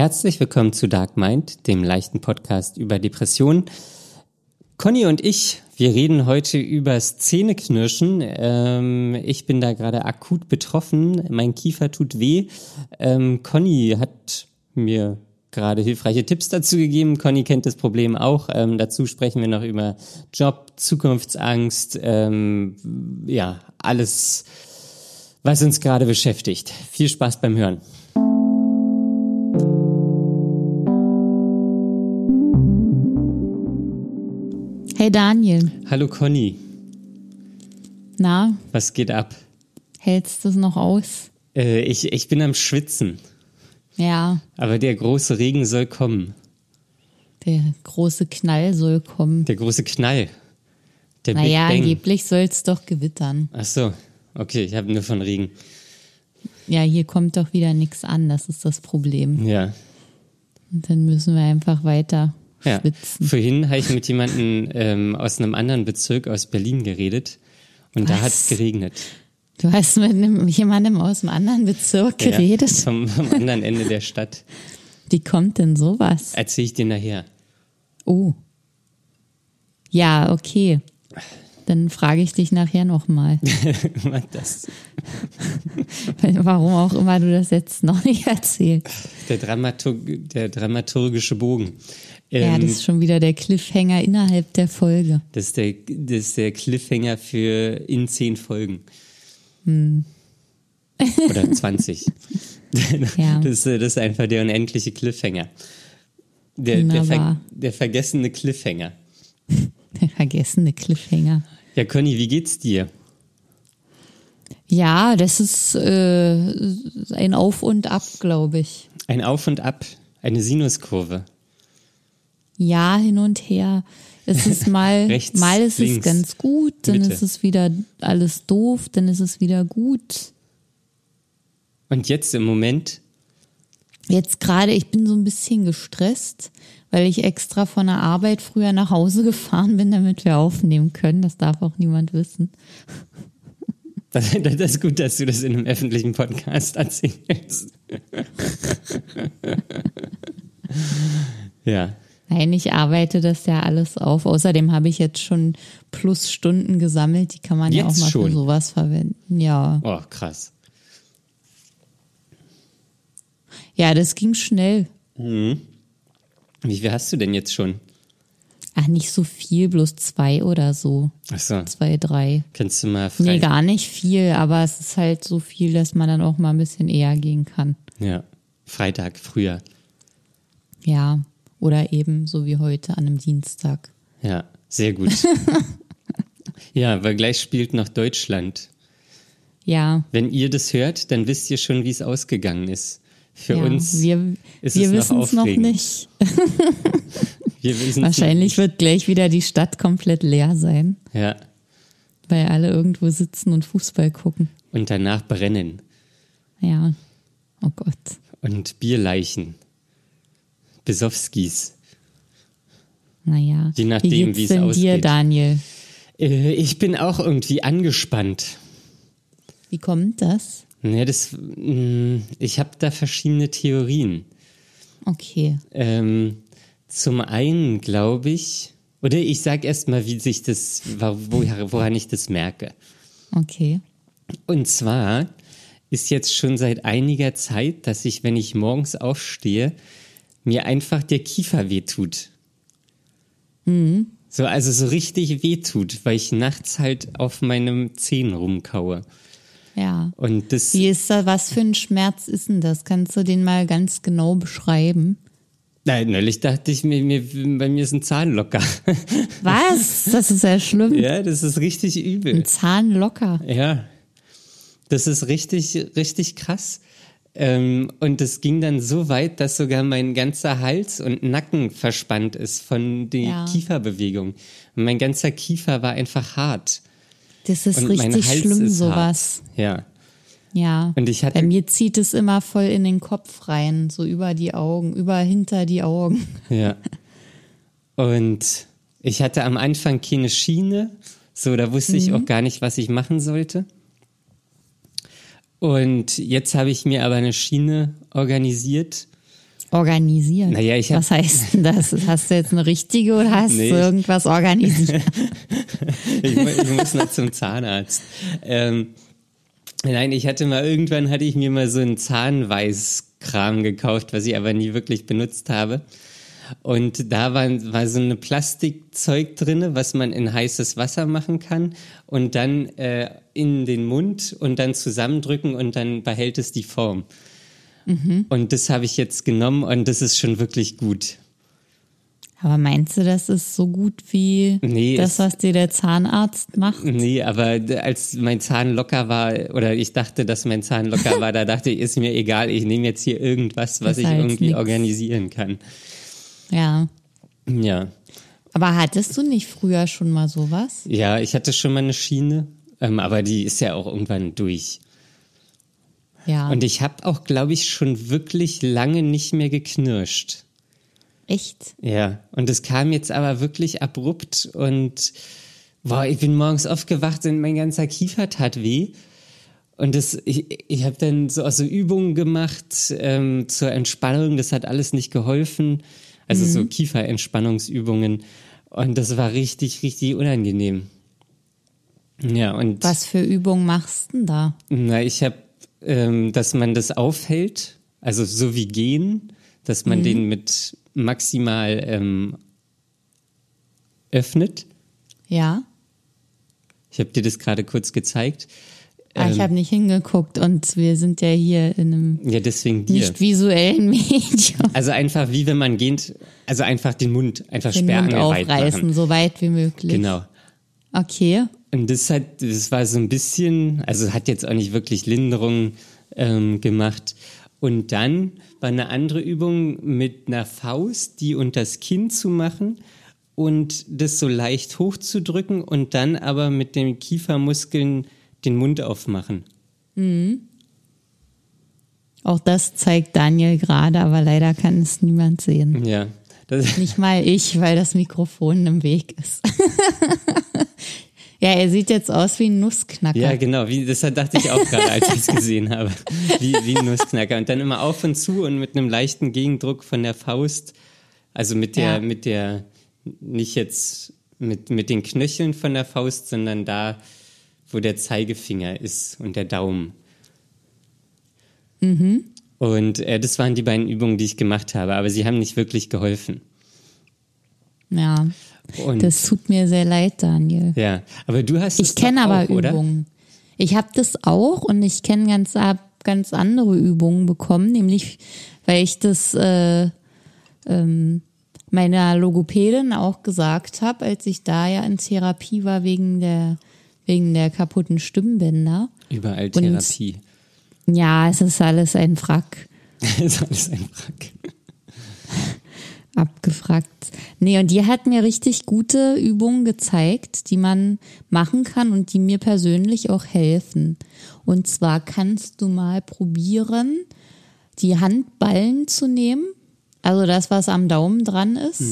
Herzlich willkommen zu Dark Mind, dem leichten Podcast über Depressionen. Conny und ich, wir reden heute übers Zähneknirschen. Ähm, ich bin da gerade akut betroffen. Mein Kiefer tut weh. Ähm, Conny hat mir gerade hilfreiche Tipps dazu gegeben. Conny kennt das Problem auch. Ähm, dazu sprechen wir noch über Job, Zukunftsangst, ähm, ja, alles, was uns gerade beschäftigt. Viel Spaß beim Hören. Daniel. Hallo Conny. Na? Was geht ab? Hältst du es noch aus? Äh, ich, ich bin am Schwitzen. Ja. Aber der große Regen soll kommen. Der große Knall soll kommen. Der große Knall. Der naja, angeblich soll es doch gewittern. Ach so, okay, ich habe nur von Regen. Ja, hier kommt doch wieder nichts an, das ist das Problem. Ja. Und dann müssen wir einfach weiter ja. schwitzen. Vorhin habe ich mit jemandem ähm, aus einem anderen Bezirk aus Berlin geredet und Was? da hat es geregnet. Du hast mit einem, jemandem aus einem anderen Bezirk geredet? Ja, vom, vom anderen Ende der Stadt. Wie kommt denn sowas? Erzähl ich dir nachher. Oh. Ja, okay. Dann frage ich dich nachher nochmal. das. Warum auch immer du das jetzt noch nicht erzählst. Der, Dramaturg, der dramaturgische Bogen. Ja, das ähm, ist schon wieder der Cliffhanger innerhalb der Folge. Das ist der, das ist der Cliffhanger für in zehn Folgen. Hm. Oder 20. ja. das, das, ist einfach der unendliche Cliffhanger. Der, der, ver, der vergessene Cliffhanger. Der vergessene Cliffhanger. Ja, Conny, wie geht's dir? Ja, das ist äh, ein Auf und Ab, glaube ich. Ein Auf und Ab, eine Sinuskurve. Ja, hin und her. Es ist mal, Rechts, mal ist links, es ganz gut, dann Mitte. ist es wieder alles doof, dann ist es wieder gut. Und jetzt im Moment? Jetzt gerade, ich bin so ein bisschen gestresst, weil ich extra von der Arbeit früher nach Hause gefahren bin, damit wir aufnehmen können. Das darf auch niemand wissen. Das, das ist gut, dass du das in einem öffentlichen Podcast erzählst. ja. Nein, ich arbeite das ja alles auf. Außerdem habe ich jetzt schon Plusstunden gesammelt. Die kann man jetzt ja auch mal schon. für sowas verwenden. Ja. Oh, krass. Ja, das ging schnell. Mhm. Wie viel hast du denn jetzt schon? Ach, nicht so viel, bloß zwei oder so. Ach so. Zwei, drei. Kannst du mal frei... Nee, gar nicht viel, aber es ist halt so viel, dass man dann auch mal ein bisschen eher gehen kann. Ja, Freitag, früher. Ja. Oder eben so wie heute an einem Dienstag. Ja, sehr gut. ja, weil gleich spielt noch Deutschland. Ja. Wenn ihr das hört, dann wisst ihr schon, wie es ausgegangen ist. Für ja, uns wir, ist wir es noch, noch nicht. Wahrscheinlich wird gleich wieder die Stadt komplett leer sein. Ja. Weil alle irgendwo sitzen und Fußball gucken. Und danach brennen. Ja. Oh Gott. Und Bierleichen. Besowskis. Naja, je nachdem, wie, es ausgeht. dir, Daniel? Äh, ich bin auch irgendwie angespannt. Wie kommt das? Ja, das, mm, ich habe da verschiedene Theorien. Okay. Ähm, zum einen glaube ich, oder ich sage erstmal, wie sich das, woran ich das merke. Okay. Und zwar ist jetzt schon seit einiger Zeit, dass ich, wenn ich morgens aufstehe, mir einfach der Kiefer wehtut. Mhm. So, also so richtig wehtut, weil ich nachts halt auf meinem Zehen rumkaue. Ja. Und das. Wie ist da, was für ein Schmerz ist denn das? Kannst du den mal ganz genau beschreiben? Nein, neulich dachte ich mir, mir, bei mir ist ein Zahn locker. Was? Das ist ja schlimm. Ja, das ist richtig übel. Ein Zahn locker. Ja. Das ist richtig, richtig krass. Ähm, und es ging dann so weit, dass sogar mein ganzer Hals und Nacken verspannt ist von der ja. Kieferbewegung. Und mein ganzer Kiefer war einfach hart. Das ist und richtig schlimm, ist sowas. Hart. Ja. Ja. Und ich hatte, Bei mir zieht es immer voll in den Kopf rein, so über die Augen, über hinter die Augen. Ja. Und ich hatte am Anfang keine Schiene, so da wusste mhm. ich auch gar nicht, was ich machen sollte. Und jetzt habe ich mir aber eine Schiene organisiert. Organisiert. Naja, ich hab- Was heißt denn das? Hast du jetzt eine richtige oder hast Nee, du irgendwas organisiert? ich, ich muss noch zum Zahnarzt. Ähm, nein, ich hatte mal, irgendwann hatte ich mir mal so einen Zahnweißkram gekauft, was ich aber nie wirklich benutzt habe. Und da war, war so eine Plastikzeug drinne, was man in heißes Wasser machen kann und dann äh, in den Mund und dann zusammendrücken und dann behält es die Form. Und das habe ich jetzt genommen und das ist schon wirklich gut. Aber meinst du, das ist so gut wie Nee, das, was dir der Zahnarzt macht? Nee, aber als mein Zahn locker war, oder ich dachte, dass mein Zahn locker war, da dachte ich, ist mir egal, ich nehme jetzt hier irgendwas, was ich halt irgendwie nix. organisieren kann. Ja. Ja. Aber hattest du nicht früher schon mal sowas? Ja, ich hatte schon mal eine Schiene, ähm, aber die ist ja auch irgendwann durch. Ja. Und ich habe auch, glaube ich, schon wirklich lange nicht mehr geknirscht. Echt? Ja, und es kam jetzt aber wirklich abrupt und boah, ich bin morgens aufgewacht und mein ganzer Kiefer tat weh. Und das, ich, ich habe dann so, auch so Übungen gemacht ähm, zur Entspannung, das hat alles nicht geholfen. Also so Kieferentspannungsübungen. Und das war richtig, richtig unangenehm. Ja, und Was für Übungen machst du denn da? na, ich habe, ähm, dass man das aufhält, also so wie gehen, dass man den mit maximal ähm, öffnet. Ja? Ich habe dir das gerade kurz gezeigt. Ah, ich Ähm, habe nicht hingeguckt und wir sind ja hier in einem Ja, deswegen nicht visuellen Medium. Also einfach wie wenn man geht, also einfach den Mund einfach Den Mund sperrangelweit aufreißen, machen. so weit wie möglich. Genau. Okay. Und das hat, das war so ein bisschen, also hat jetzt auch nicht wirklich Linderung ähm, gemacht. Und dann war eine andere Übung mit einer Faust, die unters Kinn zu machen und das so leicht hochzudrücken und dann aber mit den Kiefermuskeln den Mund aufmachen. Auch das zeigt Daniel gerade, aber leider kann es niemand sehen. Ja. Nicht mal ich, weil das Mikrofon im Weg ist. ja, er sieht jetzt aus wie ein Nussknacker. ja, genau. Wie, das dachte ich auch gerade, als ich es gesehen habe. Wie, wie ein Nussknacker. Und dann immer auf und zu und mit einem leichten Gegendruck von der Faust. Also mit der, Ja. mit der, nicht jetzt mit, mit den Knöcheln von der Faust, sondern da, wo der Zeigefinger ist und der Daumen. Und äh, das waren die beiden Übungen, die ich gemacht habe, aber sie haben nicht wirklich geholfen. Ja, Und, das tut mir sehr leid, Daniel. ja, aber du hast Ich kenne aber auch, oder? Übungen. Ich habe das auch und ich kenne ganz, ganz andere Übungen bekommen, nämlich weil ich das äh, ähm, meiner Logopädin auch gesagt habe, als ich da ja in Therapie war wegen der wegen der kaputten Stimmbänder. Überall Therapie. Ja, es ist alles ein Wrack. das ist alles ein Wrack. abgefragt. Nee, und die hat mir richtig gute Übungen gezeigt, die man machen kann und die mir persönlich auch helfen. Und zwar kannst du mal probieren, die Handballen zu nehmen. Also das, was am Daumen dran ist.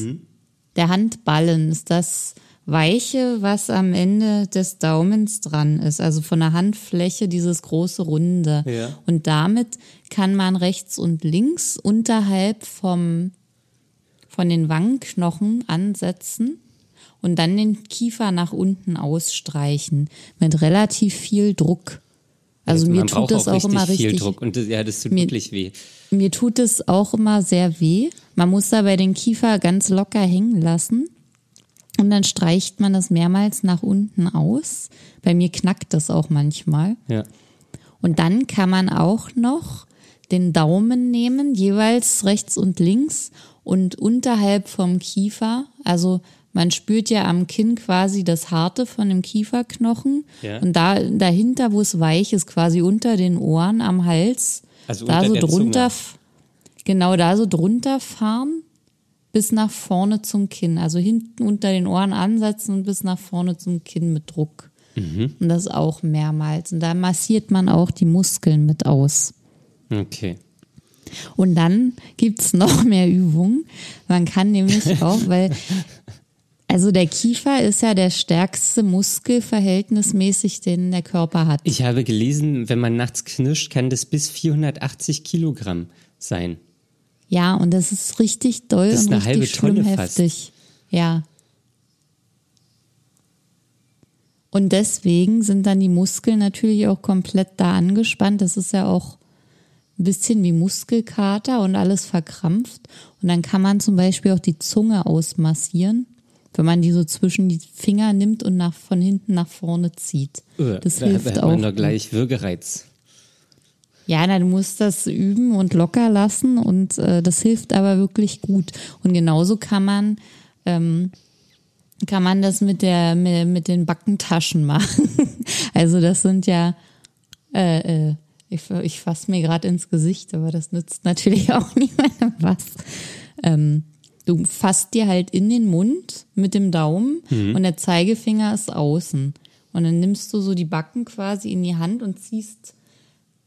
Der Handballen ist das Weiche, was am Ende des Daumens dran ist. Also von der Handfläche dieses große Runde. Ja. Und damit kann man rechts und links unterhalb vom von den Wangenknochen ansetzen und dann den Kiefer nach unten ausstreichen mit relativ viel Druck. Also man mir tut das auch, richtig immer viel richtig. Druck und das, ja, das tut Mir- wirklich weh. Mir tut es auch immer sehr weh. Man muss dabei den Kiefer ganz locker hängen lassen und dann streicht man das mehrmals nach unten aus. Bei mir knackt das auch manchmal. Ja. Und dann kann man auch noch den Daumen nehmen, jeweils rechts und links und unterhalb vom Kiefer. Also man spürt ja am Kinn quasi das Harte von dem Kieferknochen. Ja. Und da dahinter, wo es weich ist, quasi unter den Ohren am Hals, Also da so drunter, Zunge. genau da so drunter fahren bis nach vorne zum Kinn. Also hinten unter den Ohren ansetzen und bis nach vorne zum Kinn mit Druck. Mhm. Und das auch mehrmals. Und da massiert man auch die Muskeln mit aus. Okay. Und dann gibt's noch mehr Übungen. Man kann nämlich auch, weil, also der Kiefer ist ja der stärkste Muskel verhältnismäßig, den der Körper hat. Ich habe gelesen, wenn man nachts knirscht, kann das bis 480 Kilogramm sein. Ja, und das ist richtig doll Das ist und eine halbe richtig schlimm Tonne heftig. Ja. Und deswegen sind dann die Muskeln natürlich auch komplett da angespannt. Das ist ja auch ein bisschen wie Muskelkater und alles verkrampft. Und dann kann man zum Beispiel auch die Zunge ausmassieren, wenn man die so zwischen die Finger nimmt und nach, von hinten nach vorne zieht. Äh, Das da, hilft hat auch. man gleich Würgereiz. Ja, na, du musst das üben und locker lassen und äh, das hilft aber wirklich gut. Und genauso kann man ähm, kann man das mit der mit, mit den Backentaschen machen. also das sind ja äh, äh, ich, ich fasse mir gerade ins Gesicht, aber das nützt natürlich auch niemandem was. Ähm, du fasst dir halt in den Mund mit dem Daumen und der Zeigefinger ist außen. Und dann nimmst du so die Backen quasi in die Hand und ziehst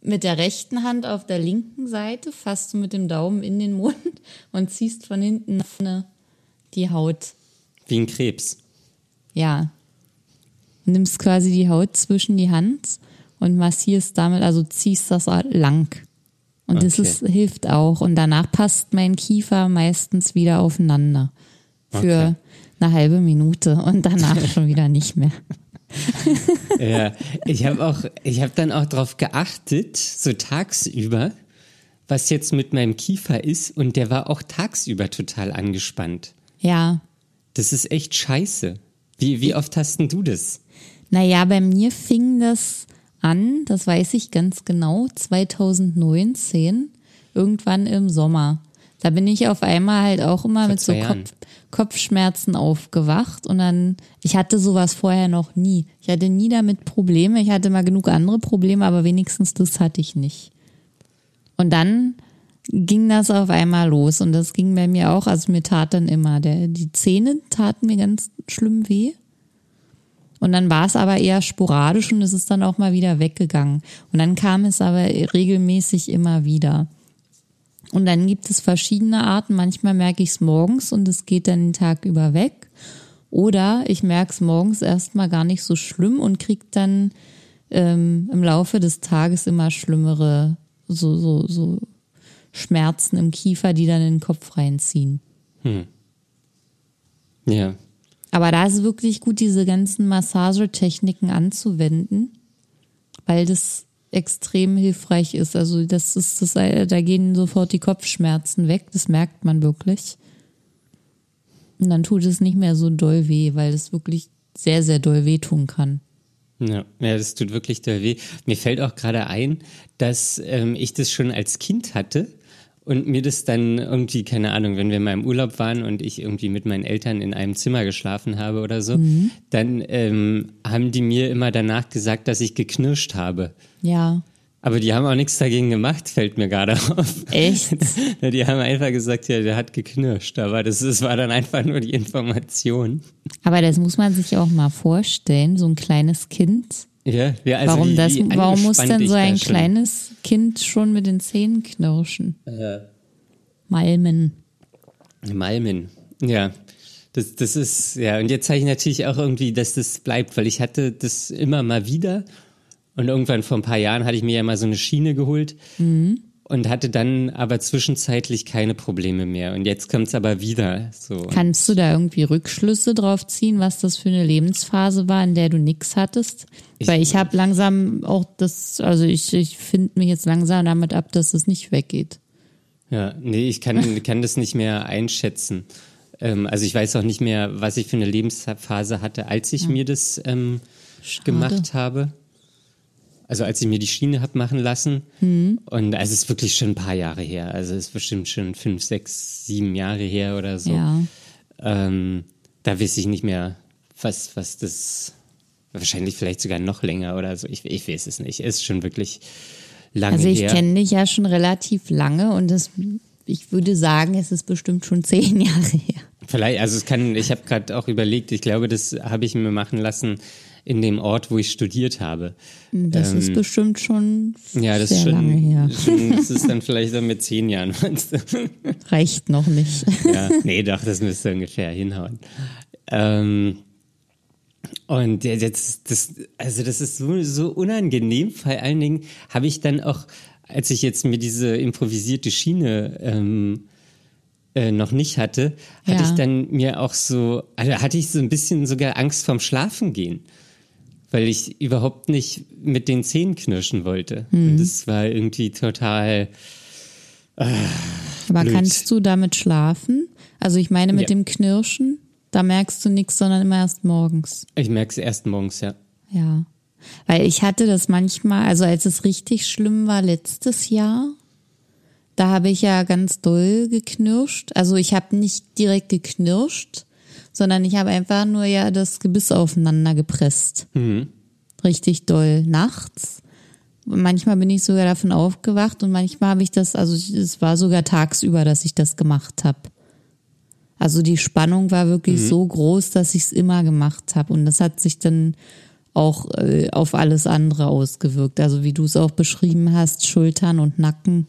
mit der rechten Hand auf der linken Seite, fasst du mit dem Daumen in den Mund und ziehst von hinten nach vorne die Haut. Wie ein Krebs. Ja. Nimmst quasi die Haut zwischen die Hand und massierst damit, also ziehst das lang. Und das Okay. ist, hilft auch. Und danach passt mein Kiefer meistens wieder aufeinander. Für Okay. eine halbe Minute und danach schon wieder nicht mehr. Ja, ich habe auch, ich habe dann auch drauf geachtet, so tagsüber, was jetzt mit meinem Kiefer ist und der war auch tagsüber total angespannt. Ja. Das ist echt scheiße. Wie, wie oft hast denn du das? Naja, bei mir fing das an, das weiß ich ganz genau, 2019, irgendwann im Sommer. Da bin ich auf einmal halt auch immer Vor mit so Jahren. Kopf, Kopfschmerzen aufgewacht und dann, ich hatte sowas vorher noch nie. Ich hatte nie damit Probleme. Ich hatte mal genug andere Probleme, aber wenigstens das hatte ich nicht. Und dann ging das auf einmal los und das ging bei mir auch, also mir tat dann immer, der, die Zähne taten mir ganz schlimm weh. Und dann war es aber eher sporadisch und es ist dann auch mal wieder weggegangen. Und dann kam es aber regelmäßig immer wieder. Und dann gibt es verschiedene Arten. Manchmal merke ich es morgens und es geht dann den Tag über weg. Oder ich merke es morgens erstmal gar nicht so schlimm und kriege dann ähm, im Laufe des Tages immer schlimmere so, so, so Schmerzen im Kiefer, die dann in den Kopf reinziehen. Ja. Aber da ist es wirklich gut, diese ganzen Massagetechniken anzuwenden, weil das extrem hilfreich ist. Also das ist das, da gehen sofort die Kopfschmerzen weg, das merkt man wirklich. Und dann tut es nicht mehr so doll weh, weil es wirklich sehr, sehr doll wehtun kann. Ja, ja, das tut wirklich doll weh. Mir fällt auch gerade ein, dass ähm, ich das schon als Kind hatte und mir das dann irgendwie, keine Ahnung, wenn wir mal im Urlaub waren und ich irgendwie mit meinen Eltern in einem Zimmer geschlafen habe oder so, dann ähm, haben die mir immer danach gesagt, dass ich geknirscht habe. Ja, Aber die haben auch nichts dagegen gemacht, fällt mir gerade auf. echt. Die haben einfach gesagt, ja, der hat geknirscht, aber das, das war dann einfach nur die Information. Aber das muss man sich auch mal vorstellen, so ein kleines Kind. Ja, ja also Warum, wie, das, wie warum muss denn so ein kleines Kind schon mit den Zähnen knirschen? Malmen. Malmen, ja. Das, das ist, ja, und jetzt zeige ich natürlich auch irgendwie, dass das bleibt, weil ich hatte das immer mal wieder und irgendwann vor ein paar Jahren hatte ich mir ja mal so eine Schiene geholt und hatte dann aber zwischenzeitlich keine Probleme mehr. Und jetzt kommt es aber wieder so. Kannst du da irgendwie Rückschlüsse drauf ziehen, was das für eine Lebensphase war, in der du nix hattest? Weil ich habe langsam auch das, also ich, ich finde mich jetzt langsam damit ab, dass es nicht weggeht. Ja, nee, ich kann, kann das nicht mehr einschätzen. Ähm, also ich weiß auch nicht mehr, was ich für eine Lebensphase hatte, als ich mir das ähm, gemacht habe. Also als ich mir die Schiene hab machen lassen. Mhm. Und also es ist wirklich schon ein paar Jahre her. Also es ist bestimmt schon fünf, sechs, sieben Jahre her oder so. Ja. Ähm, da weiß ich nicht mehr, was, was das, wahrscheinlich vielleicht sogar noch länger oder so. Ich, ich weiß es nicht. Es ist schon wirklich lange Also ich her. kenne dich ja schon relativ lange und das, ich würde sagen, es ist bestimmt schon zehn Jahre her. Vielleicht, also es kann, ich habe gerade auch überlegt, ich glaube, das habe ich mir machen lassen in dem Ort, wo ich studiert habe. Das ist bestimmt schon Ähm, Ja, das sehr ist schon, lange her. schon, das ist dann vielleicht dann mit zehn Jahren. meinst du? Reicht noch nicht. ja, nee, doch, das müsste ungefähr hinhauen. Ähm, und jetzt, das, also das ist so, so unangenehm. Vor allen Dingen habe ich dann auch, als ich jetzt mir diese improvisierte Schiene ähm, äh, noch nicht hatte, hatte Ja. ich dann mir auch so, also hatte ich so ein bisschen sogar Angst vorm Schlafengehen. Weil ich überhaupt nicht mit den Zähnen knirschen wollte. Mhm. Und das war irgendwie total. Aber Blöd. kannst du damit schlafen? Also ich meine mit Ja. dem Knirschen, da merkst du nichts, sondern immer erst morgens. Ich merke es erst morgens, ja. Ja. Weil ich hatte das manchmal, also als es richtig schlimm war letztes Jahr, da habe ich ja ganz doll geknirscht. Also ich habe nicht direkt geknirscht, sondern ich habe einfach nur ja das Gebiss aufeinander gepresst. Richtig doll nachts. Manchmal bin ich sogar davon aufgewacht und manchmal habe ich das, also es war sogar tagsüber, dass ich das gemacht habe. Also die Spannung war wirklich so groß, dass ich es immer gemacht habe. Und das hat sich dann auch äh, auf alles andere ausgewirkt. Also wie du es auch beschrieben hast, Schultern und Nacken,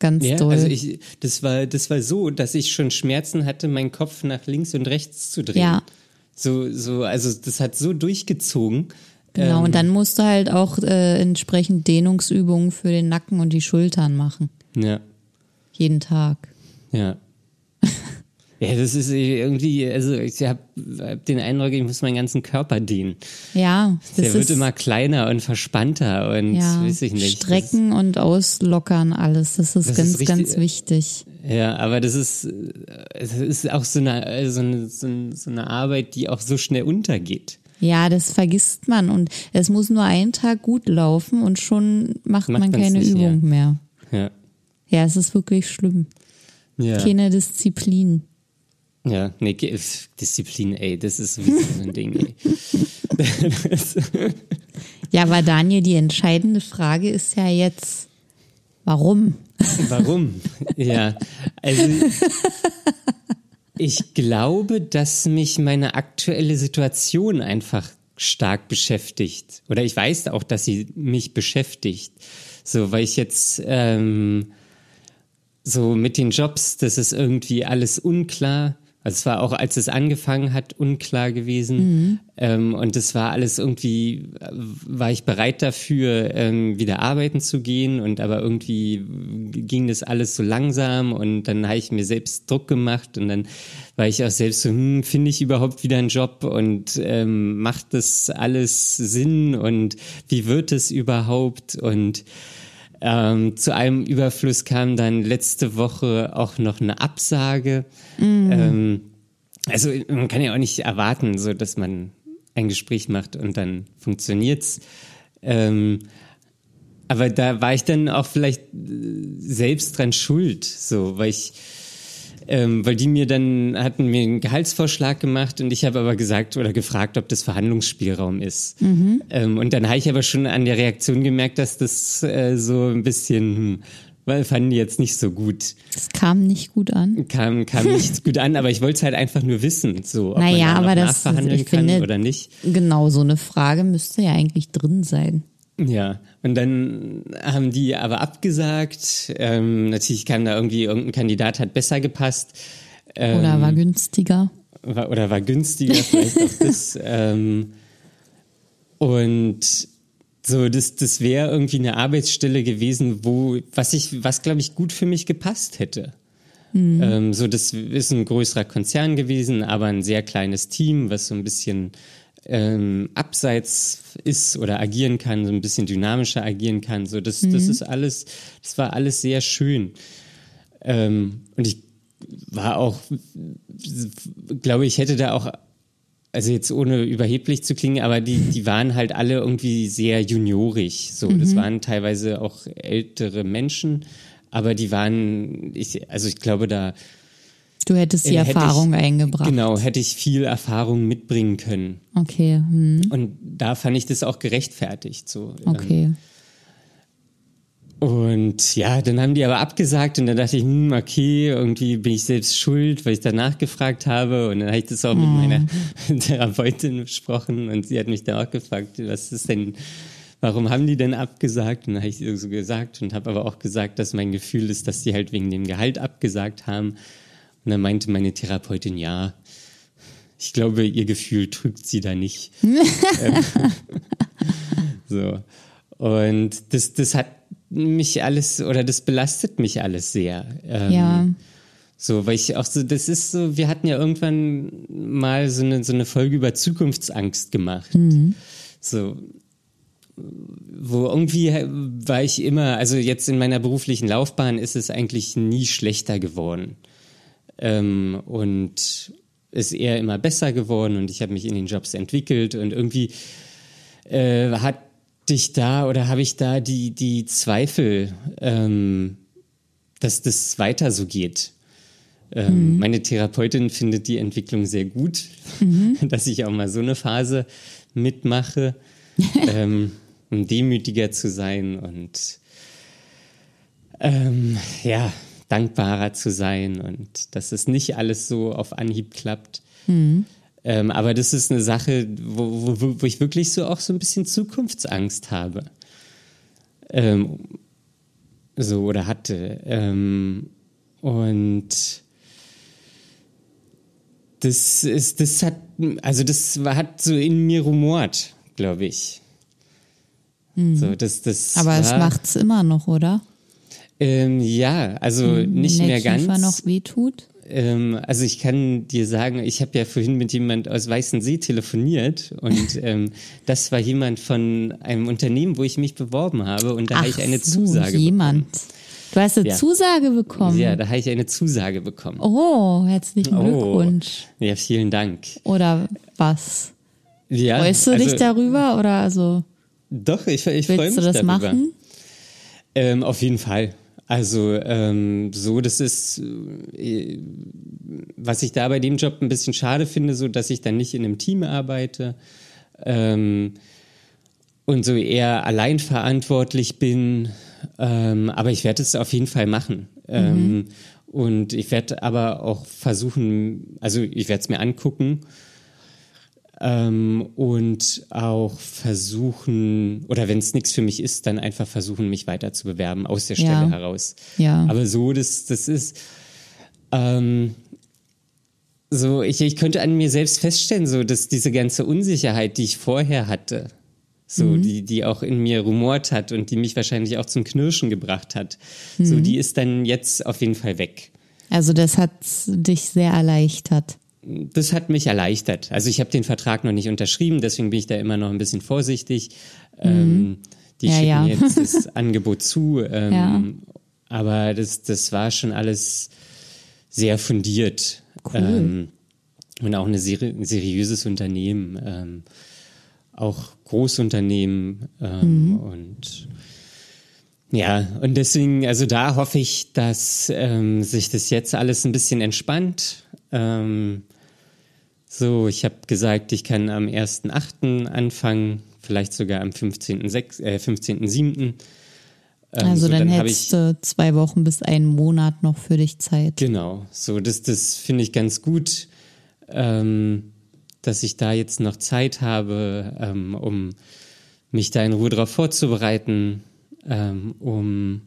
ganz Ja, doll. also ich, das war, das war so, dass ich schon Schmerzen hatte, meinen Kopf nach links und rechts zu drehen. Ja. So, so, also das hat so durchgezogen. genau. Ähm, und dann musst du halt auch äh, entsprechend Dehnungsübungen für den Nacken und die Schultern machen. Ja, Jeden Tag. ja. Ja, das ist irgendwie, also ich habe hab den Eindruck, ich muss meinen ganzen Körper dehnen. Ja, das Der wird immer kleiner und verspannter und ja, weiß ich nicht. Strecken und auslockern alles. Das ist Das ganz, ist richtig- ganz wichtig. Das, ja, aber das ist, äh, es ist auch so eine, äh, so, eine, so eine Arbeit, die auch so schnell untergeht. Ja, das vergisst man und es muss nur einen Tag gut laufen und schon macht, Macht man keine nicht, Übung ja. mehr. Ja. Ja, es ist wirklich schlimm. Ja. Keine Disziplin. Ja, nee, Disziplin, ey, das ist sowieso so ein Ding, ey. Ja, aber Daniel, die entscheidende Frage ist ja jetzt, warum? Warum? Ja, also ich glaube, dass mich meine aktuelle Situation einfach stark beschäftigt. Oder ich weiß auch, dass sie mich beschäftigt. So, weil ich jetzt ähm, so mit den Jobs, das ist irgendwie alles unklar. Also es war auch, als es angefangen hat, unklar gewesen. Ähm, und es war alles irgendwie, äh, war ich bereit dafür, ähm, wieder arbeiten zu gehen. Und aber irgendwie ging das alles so langsam. Und dann habe ich mir selbst Druck gemacht. Und dann war ich auch selbst so, hm, finde ich überhaupt wieder einen Job? Und ähm, macht das alles Sinn? Und wie wird es überhaupt? Und ähm, zu einem Überfluss kam dann letzte Woche auch noch eine Absage. Ähm, also man kann ja auch nicht erwarten, so dass man ein Gespräch macht und dann funktioniert's. Ähm, aber da war ich dann auch vielleicht selbst dran schuld, so, weil ich, ähm, weil die mir dann hatten mir einen Gehaltsvorschlag gemacht und ich habe aber gesagt oder gefragt, ob das Verhandlungsspielraum ist. Ähm, und dann habe ich aber schon an der Reaktion gemerkt, dass das äh, so ein bisschen, hm, weil fanden die jetzt nicht so gut. Es kam nicht gut an. Kam, kam nicht gut an, aber ich wollte es halt einfach nur wissen, so, ob Naja, man da aber das- nachverhandeln ich kann finde- oder nicht. Genau, so eine Frage müsste ja eigentlich drin sein. Ja, und dann haben die aber abgesagt. Ähm, natürlich kam da irgendwie, irgendein Kandidat hat besser gepasst. Ähm, Oder war günstiger. war, oder war günstiger, vielleicht auch das. Ähm, und so, das, das wäre irgendwie eine Arbeitsstelle gewesen, wo, was ich, was glaube ich gut für mich gepasst hätte. Ähm, so, das ist ein größerer Konzern gewesen, aber ein sehr kleines Team, was so ein bisschen ähm, abseits ist oder agieren kann, so ein bisschen dynamischer agieren kann. So, das, das ist alles, das war alles sehr schön. Ähm, und ich war auch, glaube ich, hätte da auch, also jetzt ohne überheblich zu klingen, aber die, die waren halt alle irgendwie sehr juniorig. So, das waren teilweise auch ältere Menschen, aber die waren, ich, also ich glaube, da Du hättest die äh, hätte Erfahrung ich, eingebracht. Genau, hätte ich viel Erfahrung mitbringen können. Okay, hm, Und da fand ich das auch gerechtfertigt. So. okay. Und ja, dann haben die aber abgesagt und dann dachte ich, hm, okay, irgendwie bin ich selbst schuld, weil ich danach gefragt habe. Und dann habe ich das auch mit meiner Therapeutin besprochen und sie hat mich dann auch gefragt, was ist denn, warum haben die denn abgesagt? Und dann habe ich so gesagt und habe aber auch gesagt, dass mein Gefühl ist, dass die halt wegen dem Gehalt abgesagt haben. Und dann meinte meine Therapeutin, ja, ich glaube, ihr Gefühl trügt sie da nicht. So. Und das, das hat mich alles oder das belastet mich alles sehr. Ähm, Ja. So, weil ich auch so, das ist so, wir hatten ja irgendwann mal so eine, so eine Folge über Zukunftsangst gemacht. So, wo irgendwie war ich immer, also jetzt in meiner beruflichen Laufbahn ist es eigentlich nie schlechter geworden. Ähm, und ist eher immer besser geworden und ich habe mich in den Jobs entwickelt und irgendwie äh, hatte ich da oder habe ich da die, die Zweifel, ähm, dass das weiter so geht. Ähm, Meine Therapeutin findet die Entwicklung sehr gut, dass ich auch mal so eine Phase mitmache, ähm, um demütiger zu sein und ähm, ja, dankbarer zu sein und dass es nicht alles so auf Anhieb klappt. Ähm, aber das ist eine Sache, wo, wo, wo ich wirklich so auch so ein bisschen Zukunftsangst habe. Ähm, so oder hatte. Ähm, und das ist, das hat, also das hat so in mir rumort, glaube ich. So, das, das Aber es war, macht's immer noch, oder? Ähm, ja, also nicht Wenn mehr der Kiefer ganz. noch wehtut? Ähm, also ich kann dir sagen, ich habe ja vorhin mit jemand aus Weißensee telefoniert und ähm, das war jemand von einem Unternehmen, wo ich mich beworben habe und da habe ich eine so, Zusage jemand. Du hast eine Ja. Zusage bekommen. bekommen. Ja, da habe ich eine Zusage bekommen. Oh, herzlichen Oh. Glückwunsch. Ja, vielen Dank. Oder was? Ja, Freust du also, dich darüber oder also Doch, ich, ich freue mich willst du das darüber. machen? Ähm, auf jeden Fall. Also ähm, so, das ist, äh, was ich da bei dem Job ein bisschen schade finde, so dass ich dann nicht in einem Team arbeite ähm, und so eher allein verantwortlich bin. Ähm, aber ich werde es auf jeden Fall machen. Ähm, und ich werde aber auch versuchen, also ich werde es mir angucken ähm, und auch versuchen, oder wenn es nichts für mich ist, dann einfach versuchen, mich weiter zu bewerben aus der Stelle Ja. heraus. Ja. Aber so, das, das ist, ähm, so, ich, ich könnte an mir selbst feststellen, so, dass diese ganze Unsicherheit, die ich vorher hatte, so, Mhm. die, die auch in mir rumort hat und die mich wahrscheinlich auch zum Knirschen gebracht hat, so, Mhm. die ist dann jetzt auf jeden Fall weg. Also das hat dich sehr erleichtert. Das hat mich erleichtert. Also ich habe den Vertrag noch nicht unterschrieben, deswegen bin ich da immer noch ein bisschen vorsichtig. Ähm, die Mhm. Ja, schicken ja. jetzt das Angebot zu. Ähm, Ja. Aber das, das war schon alles sehr fundiert. Cool. Ähm, und auch eine seri ein seriöses Unternehmen. Ähm, auch Großunternehmen. Ähm, Mhm. Und ja, und deswegen, also da hoffe ich, dass ähm, sich das jetzt alles ein bisschen entspannt. Ähm, so, ich habe gesagt, ich kann am 1.8. anfangen, vielleicht sogar am 15.6., äh, 15.7. Ähm, Also so, dann, hab hättest du zwei Wochen bis einen Monat noch für dich Zeit. Genau, so das, das finde ich ganz gut, ähm, dass ich da jetzt noch Zeit habe, ähm, um mich da in Ruhe darauf vorzubereiten, ähm, um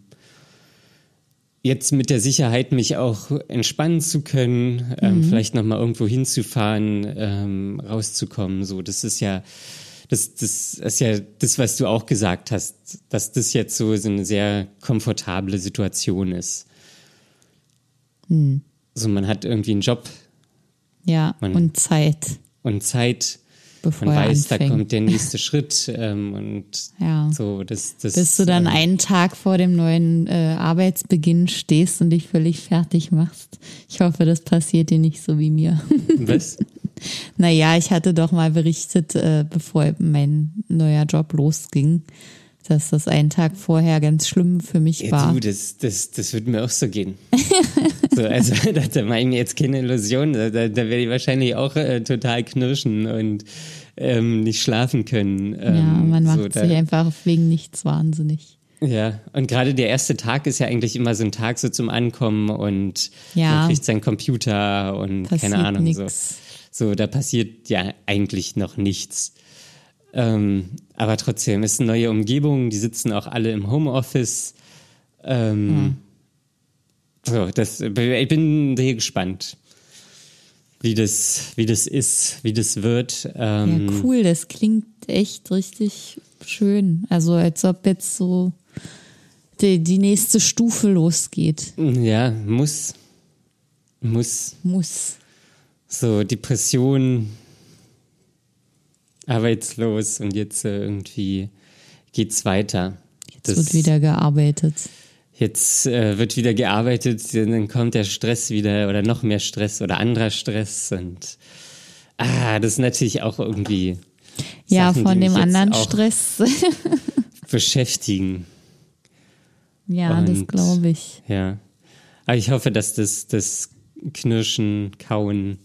jetzt mit der Sicherheit mich auch entspannen zu können, ähm, vielleicht nochmal irgendwo hinzufahren, ähm, rauszukommen. So, das ist ja, das, das ist ja das, was du auch gesagt hast, dass das jetzt so, so eine sehr komfortable Situation ist. So, man hat irgendwie einen Job Ja, Man- und Zeit, und Zeit. Bevor Man weiß, da anfängt. kommt der nächste Schritt ähm, und Ja. so. Das, das, Bis du dann ähm, einen Tag vor dem neuen äh, Arbeitsbeginn stehst und dich völlig fertig machst. Ich hoffe, das passiert dir nicht so wie mir. Was? naja, ich hatte doch mal berichtet, äh, bevor mein neuer Job losging, dass das einen Tag vorher ganz schlimm für mich Ja, war. du, das, das, das würde mir auch so gehen. so, also, da, da mache ich mir jetzt keine Illusion. Da, da, da werde ich wahrscheinlich auch äh, total knirschen und ähm, nicht schlafen können. Ähm, ja, man macht so, da, sich einfach wegen nichts wahnsinnig. Ja, und gerade der erste Tag ist ja eigentlich immer so ein Tag so zum Ankommen und Ja. man kriegt seinen Computer und Passiert keine Ahnung so. So, da passiert ja eigentlich noch nichts. Ähm, aber trotzdem ist eine neue Umgebung, die sitzen auch alle im Homeoffice. Ähm, So, das, ich bin sehr gespannt, wie das, wie das ist, wie das wird. Ähm, Ja, cool, das klingt echt richtig schön. Also als ob jetzt so die, die nächste Stufe losgeht. Ja, muss. Muss. Muss. So, Depression, arbeitslos und jetzt äh, irgendwie geht's weiter. Jetzt das, wird wieder gearbeitet. Jetzt äh, wird wieder gearbeitet, dann kommt der Stress wieder oder noch mehr Stress oder anderer Stress und ah, das ist natürlich auch irgendwie. Ja, Sachen, von dem anderen Stress. beschäftigen. Ja, und, das glaube ich. Ja. Aber ich hoffe, dass das, das Knirschen, Kauen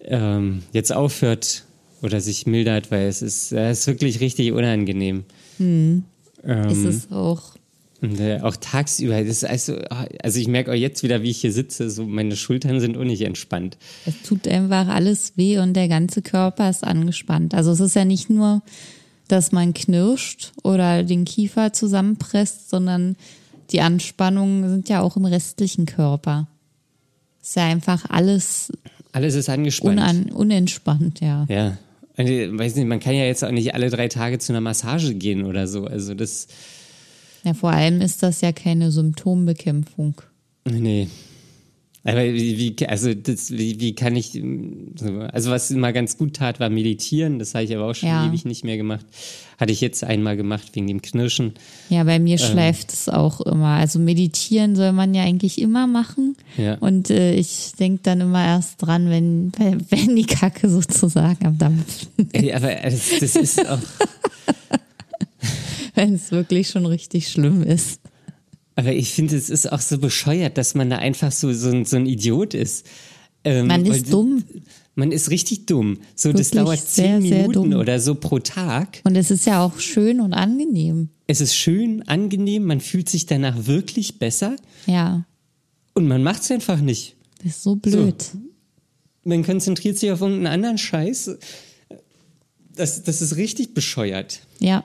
ähm, jetzt aufhört oder sich mildert, weil es ist, es ist wirklich richtig unangenehm. Hm. Ähm, ist es auch. Und äh, auch tagsüber, das ist also, also ich merke auch jetzt wieder, wie ich hier sitze, so meine Schultern sind auch nicht entspannt. Es tut einfach alles weh und der ganze Körper ist angespannt. Also es ist ja nicht nur, dass man knirscht oder den Kiefer zusammenpresst, sondern die Anspannungen sind ja auch im restlichen Körper. Ist ja einfach alles. Alles ist angespannt. Unan, unentspannt, ja. Ja. Also, weiß nicht, man kann ja jetzt auch nicht alle drei Tage zu einer Massage gehen oder so. Also das. Ja, vor allem ist das ja keine Symptombekämpfung. Nee. Aber wie, wie also das, wie, wie kann ich, also was immer ganz gut tat, war meditieren. Das habe ich aber auch schon ja. ewig nicht mehr gemacht. Hatte ich jetzt einmal gemacht wegen dem Knirschen. Ja, bei mir ähm, schläft es auch immer. Also meditieren soll man ja eigentlich immer machen. Ja. Und äh, ich denke dann immer erst dran, wenn, wenn die Kacke sozusagen am Dampfen Ey, aber das, das ist auch... wenn es wirklich schon richtig schlimm ist. Aber ich finde, es ist auch so bescheuert, dass man da einfach so, so, so ein Idiot ist. Ähm, man ist dumm. Man ist richtig dumm. So, Wirklich das dauert zehn sehr, Minuten sehr oder so pro Tag. Und es ist ja auch schön und angenehm. Es ist schön, angenehm, man fühlt sich danach wirklich besser. Ja. Und man macht es einfach nicht. Das ist so blöd. So. Man konzentriert sich auf irgendeinen anderen Scheiß. Das, das ist richtig bescheuert. Ja.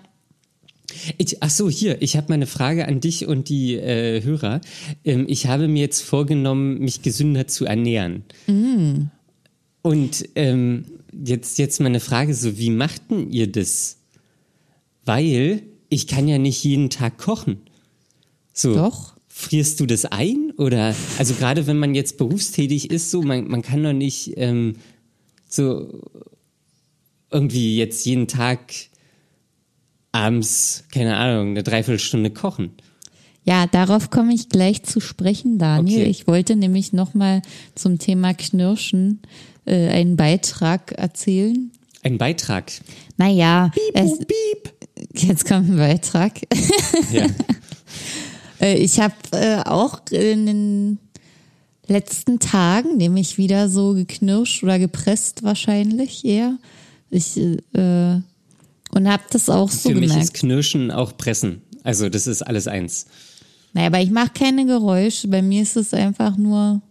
Ich, ach so, hier, ich habe mal eine Frage an dich und die äh, Hörer. Ähm, ich habe mir jetzt vorgenommen, mich gesünder zu ernähren. Mm. Und ähm, jetzt, jetzt mal eine Frage, so wie machten ihr das? Weil ich kann ja nicht jeden Tag kochen. So, Doch. Frierst du das ein? Oder, also gerade wenn man jetzt berufstätig ist, so, man, man kann doch nicht ähm, so irgendwie jetzt jeden Tag abends, keine Ahnung, eine Dreiviertelstunde kochen. Ja, darauf komme ich gleich zu sprechen, Daniel. Okay. Ich wollte nämlich nochmal zum Thema Knirschen äh, einen Beitrag erzählen. Ein Beitrag? Naja. Piep, es, piep. Jetzt kommt ein Beitrag. Ja. Äh, ich habe äh, auch in den letzten Tagen nämlich wieder so geknirscht oder gepresst wahrscheinlich eher. Ich äh, und hab das auch so Für gemerkt. mich ist Knirschen auch Pressen. Also das ist alles eins. Naja, aber ich mache keine Geräusche. Bei mir ist es einfach nur.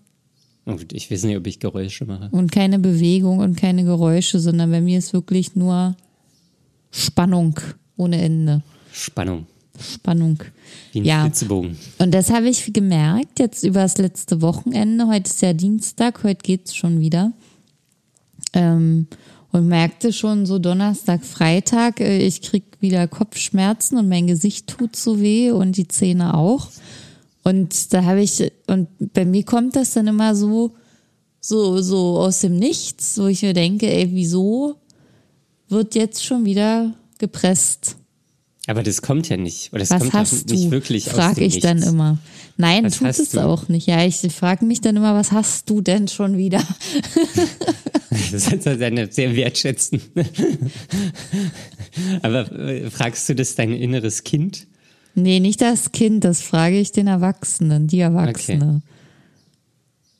Ich weiß nicht, ob ich Geräusche mache. Und keine Bewegung und keine Geräusche, sondern bei mir ist wirklich nur Spannung ohne Ende. Spannung. Spannung. Wie ein ja. Flitzebogen. Und das habe ich gemerkt jetzt über das letzte Wochenende. Heute ist ja Dienstag, heute geht's schon wieder. Ähm, und merkte schon so Donnerstag, Freitag, äh, ich krieg wieder Kopfschmerzen und mein Gesicht tut so weh und die Zähne auch. Und da habe ich, und bei mir kommt das dann immer so, so, so aus dem Nichts, wo ich mir denke, ey, wieso wird jetzt schon wieder gepresst? Aber das kommt ja nicht. Oder das was kommt hast nicht du? wirklich frag aus dem ich Nichts. dann immer. Nein, Was tut es du? auch nicht. Ja, ich frage mich dann immer, was hast du denn schon wieder? Das ist also eine sehr wertschätzen. Aber äh, fragst du das dein inneres Kind? Nee, nicht das Kind, das frage ich den Erwachsenen, die Erwachsene.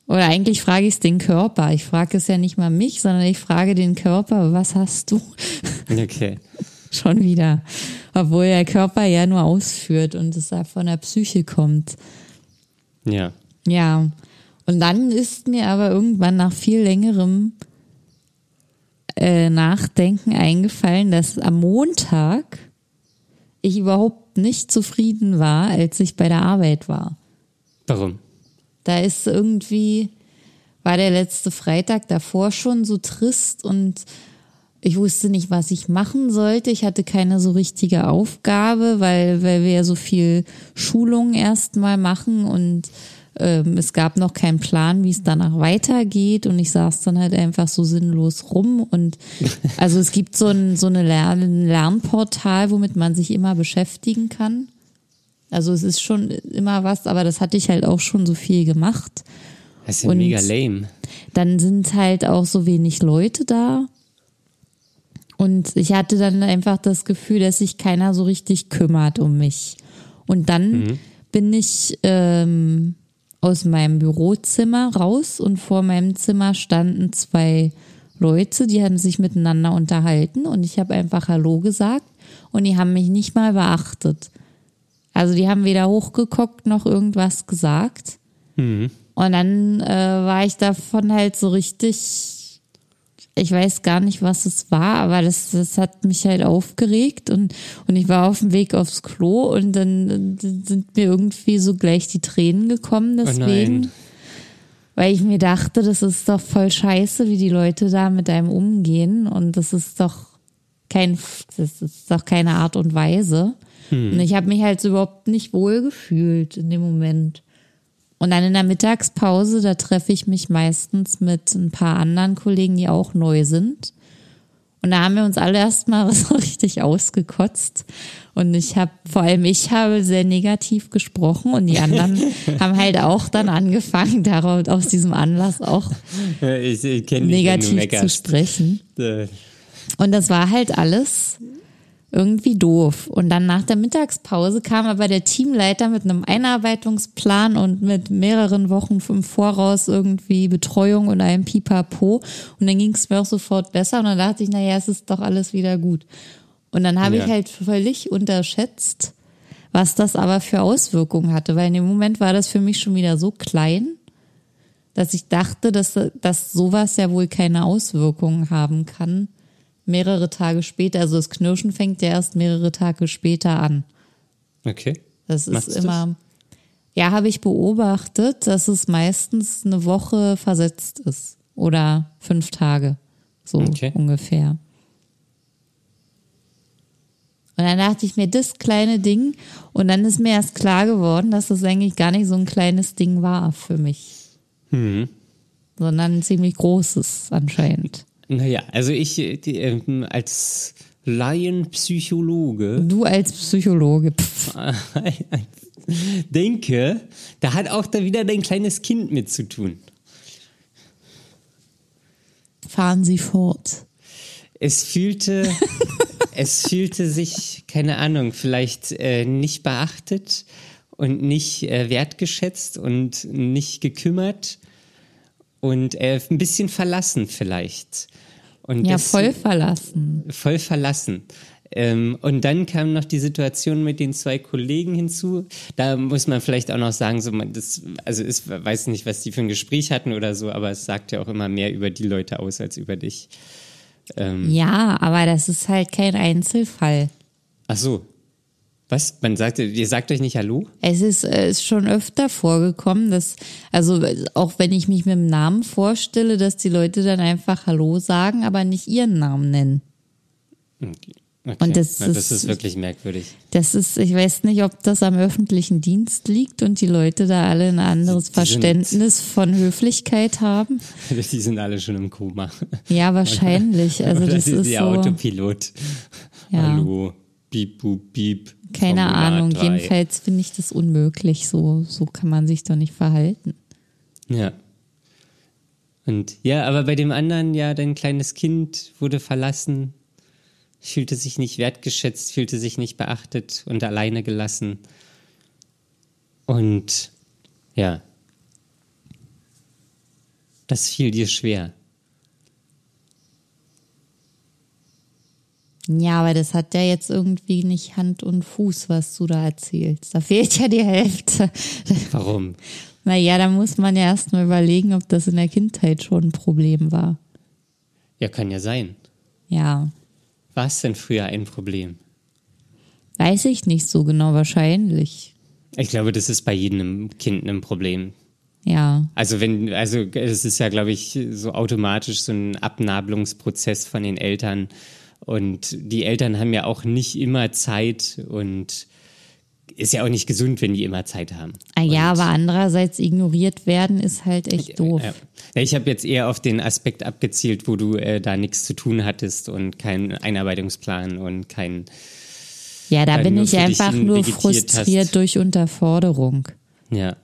Oder eigentlich frage ich es den Körper. Ich frage es ja nicht mal mich, sondern ich frage den Körper, was hast du? Okay. Schon wieder. Obwohl der Körper ja nur ausführt und es von der Psyche kommt. Ja. Ja. Und dann ist mir aber irgendwann nach viel längerem äh, Nachdenken eingefallen, dass am Montag ich überhaupt nicht zufrieden war, als ich bei der Arbeit war. Warum? Da ist irgendwie, war der letzte Freitag davor schon so trist und ich wusste nicht, was ich machen sollte. Ich hatte keine so richtige Aufgabe, weil, weil wir ja so viel Schulung erstmal machen und ähm, es gab noch keinen Plan, wie es danach weitergeht und ich saß dann halt einfach so sinnlos rum und also es gibt so ein, so eine Lern Lernportal, womit man sich immer beschäftigen kann. Also es ist schon immer was, aber das hatte ich halt auch schon so viel gemacht. Das ist ja Und- mega lame. Dann sind halt auch so wenig Leute da. Und ich hatte dann einfach das Gefühl, dass sich keiner so richtig kümmert um mich. Und dann bin ich ähm, aus meinem Bürozimmer raus und vor meinem Zimmer standen zwei Leute, die haben sich miteinander unterhalten und ich habe einfach Hallo gesagt und die haben mich nicht mal beachtet. Also die haben weder hochgeguckt noch irgendwas gesagt. Und dann äh, war ich davon halt so richtig, ich weiß gar nicht, was es war, aber das, das hat mich halt aufgeregt und, und ich war auf dem Weg aufs Klo und dann sind mir irgendwie so gleich die Tränen gekommen deswegen. Oh weil ich mir dachte, das ist doch voll scheiße, wie die Leute da mit einem umgehen und das ist doch kein, das ist doch keine Art und Weise. Und ich habe mich halt so überhaupt nicht wohl gefühlt in dem Moment. Und dann in der Mittagspause, da treffe ich mich meistens mit ein paar anderen Kollegen, die auch neu sind. Und da haben wir uns alle erstmal so richtig ausgekotzt. Und ich habe, vor allem ich habe sehr negativ gesprochen und die anderen haben halt auch dann angefangen, darauf, aus diesem Anlass auch Ich, ich dich, negativ zu sprechen. Äh, Und das war halt alles irgendwie doof. Und dann nach der Mittagspause kam aber der Teamleiter mit einem Einarbeitungsplan und mit mehreren Wochen im Voraus irgendwie Betreuung und einem Pipapo. Und dann ging es mir auch sofort besser. Und dann dachte ich, naja, es ist doch alles wieder gut. Und dann habe Ja. ich halt völlig unterschätzt, was das aber für Auswirkungen hatte. Weil in dem Moment war das für mich schon wieder so klein, dass ich dachte, dass, dass sowas ja wohl keine Auswirkungen haben kann. Mehrere Tage später, also das Knirschen fängt ja erst mehrere Tage später an. okay. Das ist Machst immer, ja, habe ich beobachtet, dass es meistens eine Woche versetzt ist oder fünf Tage, so Okay. ungefähr. Und dann dachte ich mir, das kleine Ding, und dann ist mir erst klar geworden, dass das eigentlich gar nicht so ein kleines Ding war für mich, Hm. sondern ein ziemlich großes anscheinend. Naja, also ich äh, die, ähm, als Laienpsychologe Du als Psychologe, denke, da hat auch da wieder dein kleines Kind mit zu tun. fahren Sie fort. Es fühlte, es fühlte sich, keine Ahnung, vielleicht äh, nicht beachtet und nicht äh, wertgeschätzt und nicht gekümmert und äh, ein bisschen verlassen vielleicht. Und Ja, das- voll verlassen. voll verlassen. Ähm, und dann kam noch die Situation mit den zwei Kollegen hinzu. Da muss man vielleicht auch noch sagen, so man das, also ich weiß nicht, was die für ein Gespräch hatten oder so, aber es sagt ja auch immer mehr über die Leute aus als über dich. Ähm, Ja, aber das ist halt kein Einzelfall. ach so. Was? Man sagt, ihr sagt euch nicht Hallo? Es ist, äh, ist schon öfter vorgekommen, dass, also auch wenn ich mich mit dem Namen vorstelle, dass die Leute dann einfach Hallo sagen, aber nicht ihren Namen nennen. Okay. Und das Na, das ist- ist wirklich merkwürdig. Das ist, ich weiß nicht, ob das am öffentlichen Dienst liegt und die Leute da alle ein anderes Die- die sind- Verständnis von Höflichkeit haben. Die sind alle schon im Koma. Ja, wahrscheinlich. Also Oder das sind ist die so, Autopilot. Ja. Hallo. Piep, bup, piep. Keine Formular Ahnung. drei. Jedenfalls finde ich das unmöglich. So, so kann man sich doch nicht verhalten. Ja. Und ja, aber bei dem anderen, ja, dein kleines Kind wurde verlassen, fühlte sich nicht wertgeschätzt, fühlte sich nicht beachtet und alleine gelassen. Und ja, das fiel dir schwer. Ja, aber das hat ja jetzt irgendwie nicht Hand und Fuß, was du da erzählst. Da fehlt ja die Hälfte. Warum? Naja, da muss man ja erstmal überlegen, ob das in der Kindheit schon ein Problem war. Ja, kann ja sein. Ja, War es denn früher ein Problem? weiß ich nicht so genau, wahrscheinlich. Ich glaube, das ist bei jedem Kind ein Problem. Ja. Also wenn, also es ist ja, glaube ich, so automatisch so ein Abnabelungsprozess von den Eltern. Und die Eltern haben ja auch nicht immer Zeit und ist ja auch nicht gesund, wenn die immer Zeit haben. Ah, ja, und, aber andererseits ignoriert werden ist halt echt doof. Ja. Ich habe jetzt eher auf den Aspekt abgezielt, wo du äh, da nichts zu tun hattest und keinen Einarbeitungsplan und kein. Ja, da äh, bin ich einfach nur frustriert hast. durch Unterforderung. Ja.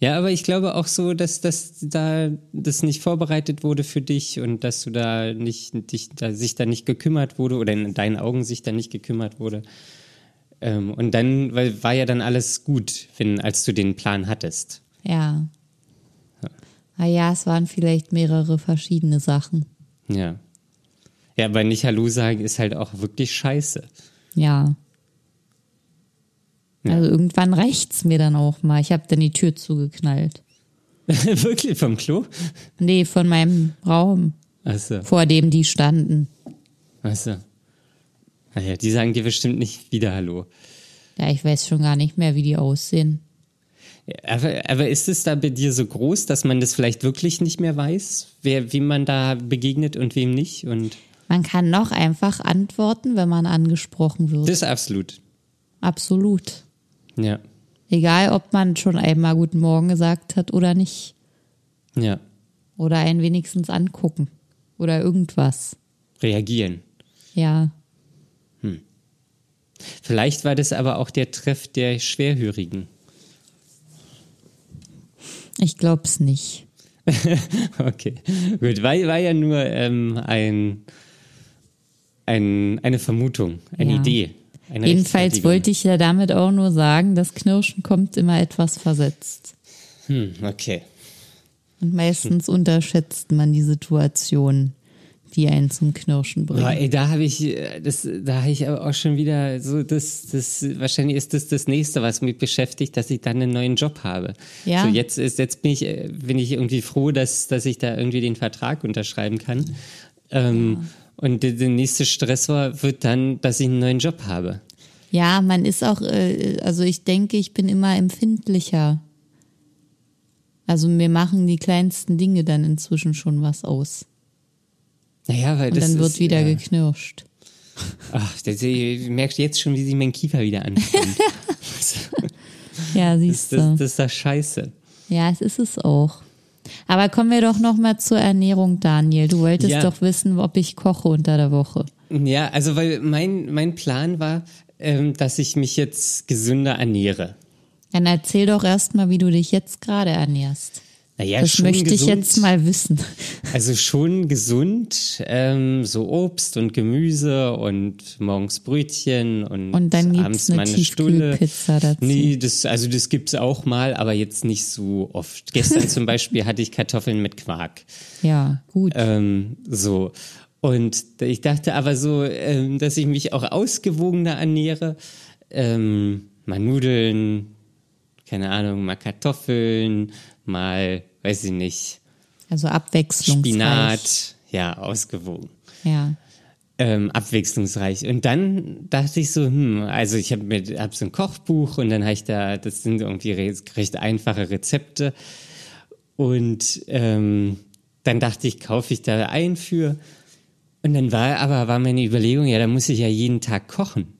Ja, aber ich glaube auch so, dass, dass da das nicht vorbereitet wurde für dich und dass du da nicht dich da sich da nicht gekümmert wurde oder in deinen Augen sich da nicht gekümmert wurde. Ähm, und dann weil, war ja dann alles gut, wenn, als du den Plan hattest. Ja. ja. Ah ja, es waren vielleicht mehrere verschiedene Sachen. Ja. Ja, aber nicht Hallo sagen ist halt auch wirklich scheiße. Ja. Ja. Also irgendwann reicht's mir dann auch mal. Ich habe dann die Tür zugeknallt. Wirklich vom Klo? Nee, von meinem Raum. Ach so. Vor dem die standen. Ach so. Naja, die sagen dir bestimmt nicht wieder Hallo. Ja, ich weiß schon gar nicht mehr, wie die aussehen. Aber, aber ist es da bei dir so groß, dass man das vielleicht wirklich nicht mehr weiß, wer, wem man da begegnet und wem nicht? Und man kann noch einfach antworten, wenn man angesprochen wird. Das ist absolut. Absolut. Ja. Egal, ob man schon einmal Guten Morgen gesagt hat oder nicht. Ja. Oder einen wenigstens angucken. Oder irgendwas. Reagieren. Ja. Hm. Vielleicht war das aber auch der Treff der Schwerhörigen. Ich glaub's nicht. okay, gut. War, war ja nur ähm, ein, ein, eine Vermutung, eine ja. Idee. Eine Jedenfalls wollte ich ja damit auch nur sagen, das Knirschen kommt immer etwas versetzt. Hm, okay. Und meistens hm. unterschätzt man die Situation, die einen zum Knirschen bringt. Boah, ey, da habe ich, äh, das, da habe ich aber auch schon wieder so, das, das, wahrscheinlich ist das das nächste, was mich beschäftigt, dass ich dann einen neuen Job habe. Ja. So jetzt ist, jetzt bin ich, äh, bin ich irgendwie froh, dass, dass ich da irgendwie den Vertrag unterschreiben kann. Ähm, ja. Und der, nächste Stressor wird dann, dass ich einen neuen Job habe. Ja, man ist auch, äh, also ich denke, ich bin immer empfindlicher. Also mir machen die kleinsten Dinge dann inzwischen schon was aus. Naja, weil Und das dann wird ist, wieder ja. geknirscht. Ach, das, du merkst jetzt schon, wie sich mein Kiefer wieder anfängt. ja, siehst du. Das, das, das ist doch scheiße. Ja, es ist es auch. Aber kommen wir doch noch mal zur Ernährung, Daniel. Du wolltest ja. doch wissen, ob ich koche unter der Woche. Ja, also weil mein, mein Plan war, ähm, dass ich mich jetzt gesünder ernähre. Dann erzähl doch erst mal, wie du dich jetzt gerade ernährst. Naja, das möchte gesund, ich jetzt mal wissen. Also schon gesund, ähm, so Obst und Gemüse und morgens Brötchen und, und dann abends eine mal eine Stulle. Pizza dazu. Nee, das, also das gibt's auch mal, aber jetzt nicht so oft. Gestern zum Beispiel hatte ich Kartoffeln mit Quark. Ja, gut. Ähm, so. Und ich dachte aber so, ähm, dass ich mich auch ausgewogener ernähre. Ähm, mal Nudeln, keine Ahnung, mal Kartoffeln, mal weiß ich nicht. Also abwechslungsreich. Spinat, ja, ausgewogen. Ja. Ähm, abwechslungsreich. Und dann dachte ich so, hm, also ich habe mir hab so ein Kochbuch und dann habe ich da, das sind irgendwie recht, einfache Rezepte. Und ähm, dann dachte ich, kaufe ich da ein für. Und dann war aber war meine Überlegung, ja, da muss ich ja jeden Tag kochen.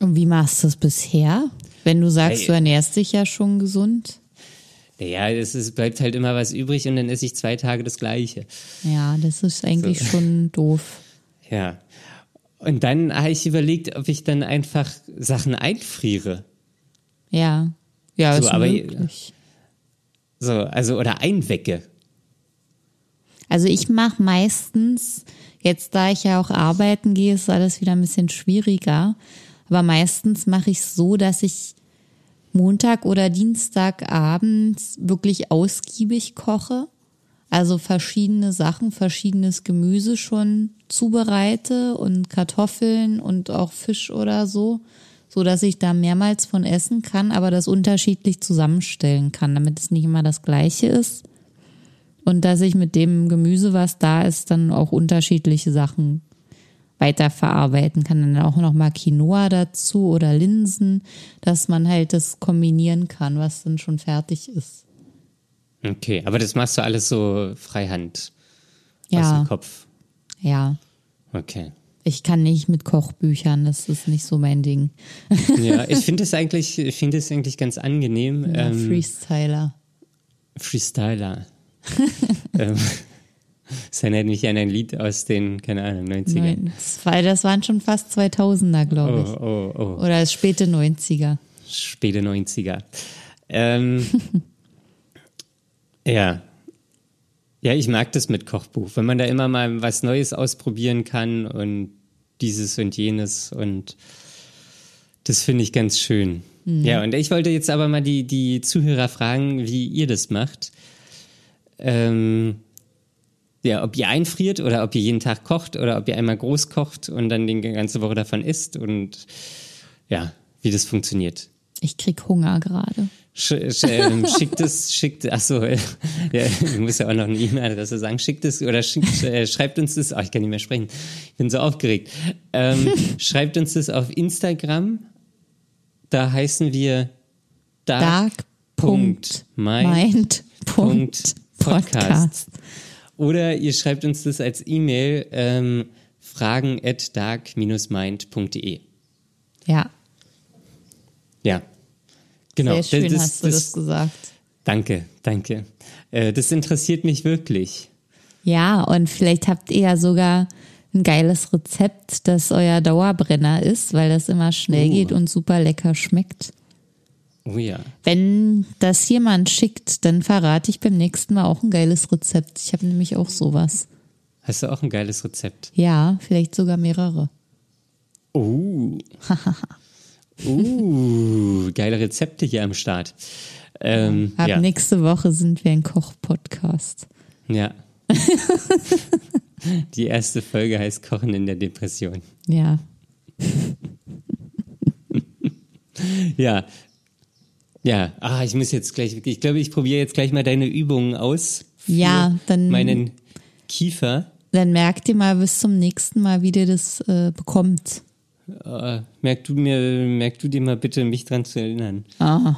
Und wie machst du das bisher? Wenn du sagst, du ernährst dich ja schon gesund? Ja, es ist, bleibt halt immer was übrig und dann esse ich zwei Tage das Gleiche. Ja, das ist eigentlich so. schon doof. Ja. Und dann habe ich überlegt, ob ich dann einfach Sachen einfriere. Ja. Ja, so, ist aber, möglich. So, also, oder einwecke. Also ich mache meistens, jetzt da ich ja auch arbeiten gehe, ist alles wieder ein bisschen schwieriger. Aber meistens mache ich es so, dass ich Montag oder Dienstag abends wirklich ausgiebig koche. Also verschiedene Sachen, verschiedenes Gemüse schon zubereite und Kartoffeln und auch Fisch oder so, so dass ich da mehrmals von essen kann, aber das unterschiedlich zusammenstellen kann, damit es nicht immer das gleiche ist. Und dass ich mit dem Gemüse, was da ist, dann auch unterschiedliche Sachen weiterverarbeiten kann. Dann auch noch mal Quinoa dazu oder Linsen, dass man halt das kombinieren kann, was dann schon fertig ist. Okay, aber das machst du alles so freihand aus Ja, dem Kopf. ja. Okay. Ich kann nicht mit Kochbüchern, das ist nicht so mein Ding. Ja, ich finde es eigentlich, ich finde es eigentlich ganz angenehm. Ja, ähm, Freestyler. Freestyler. ähm, das erinnert mich an ein Lied aus den, keine Ahnung, 90ern. Nein, das, war, das waren schon fast 2000er, glaube ich. Oh, oh, oh. Oder späte 90er. Späte 90er. Ähm, ja. Ja, ich mag das mit Kochbuch, wenn man da immer mal was Neues ausprobieren kann und dieses und jenes und das finde ich ganz schön. Ja, und ich wollte jetzt aber mal die, die Zuhörer fragen, wie ihr das macht. Ähm, ja, ob ihr einfriert oder ob ihr jeden Tag kocht oder ob ihr einmal groß kocht und dann die ganze Woche davon isst und ja, wie das funktioniert. Ich krieg Hunger gerade. Sch sch ähm, schickt es, schickt, ach so, äh, ja, du musst ja auch noch eine E-Mail-Adresse sagen, schickt es oder schickt, äh, schreibt uns das, oh, ich kann nicht mehr sprechen, ich bin so aufgeregt. Ähm, schreibt uns das auf Instagram, da heißen wir Dark.mind. Mind. Punkt Podcast. Oder ihr schreibt uns das als E-Mail ähm, fragen at dark-mind.de. Ja, Ja, genau. sehr schön Das- hast du das gesagt. Danke, danke. Äh, das interessiert mich wirklich. Ja, und vielleicht habt ihr ja sogar ein geiles Rezept, das euer Dauerbrenner ist, weil das immer schnell Oh. geht und super lecker schmeckt. Oh ja. Wenn das jemand schickt, dann verrate ich beim nächsten Mal auch ein geiles Rezept. Ich habe nämlich auch sowas. Hast du auch ein geiles Rezept? Ja, vielleicht sogar mehrere. Oh. uh, geile Rezepte hier am Start. Ähm, Ab ja. nächste Woche sind wir ein Koch-Podcast. ja. Die erste Folge heißt Kochen in der Depression. Ja. Ja. Ja, ah, ich muss jetzt gleich, ich glaube, ich probiere jetzt gleich mal deine Übungen aus. Ja, dann- Meinen Kiefer. Dann merkt ihr mal bis zum nächsten Mal, wie ihr das äh, bekommt. Äh, merk, du mir, merk du dir mal bitte, mich dran zu erinnern. Ah,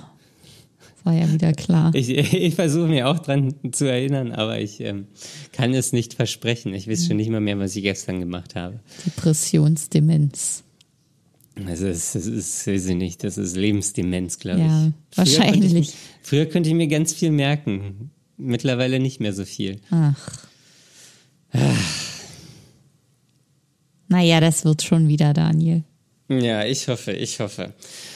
war ja wieder klar. Ich, ich versuche mir auch dran zu erinnern, aber ich ähm, kann es nicht versprechen. Ich weiß schon nicht mal mehr, was ich gestern gemacht habe. Depressionsdemenz. Also es, es ist, weiß ich nicht, das ist Lebensdemenz, glaube ich. Ja, Früher wahrscheinlich. Konnte ich, früher konnte ich mir ganz viel merken. Mittlerweile nicht mehr so viel. Ach. Naja, das wird schon wieder, Daniel. Ja, ich hoffe, ich hoffe.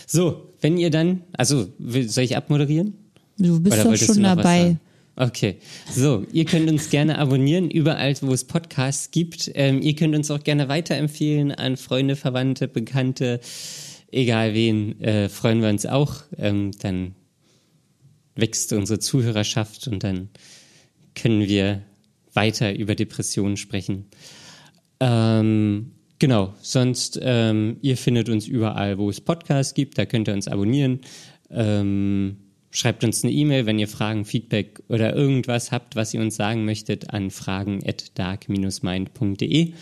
So, wenn ihr dann, also soll ich abmoderieren? Du bist Oder doch schon dabei. Okay, so, ihr könnt uns gerne abonnieren, überall, wo es Podcasts gibt. Ähm, ihr könnt uns auch gerne weiterempfehlen an Freunde, Verwandte, Bekannte, egal wen, äh, freuen wir uns auch. Ähm, dann wächst unsere Zuhörerschaft und dann können wir weiter über Depressionen sprechen. Ähm, genau, sonst, ähm, ihr findet uns überall, wo es Podcasts gibt, da könnt ihr uns abonnieren. Ähm, schreibt uns eine E-Mail, wenn ihr Fragen, Feedback oder irgendwas habt, was ihr uns sagen möchtet, an fragen at dark-mind.de.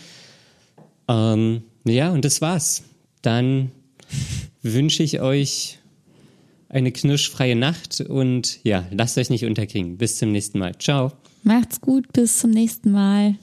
Ähm, ja, und das war's. Dann wünsche ich euch eine knirschfreie Nacht und ja, lasst euch nicht unterkriegen. Bis zum nächsten Mal. Ciao. Macht's gut, bis zum nächsten Mal.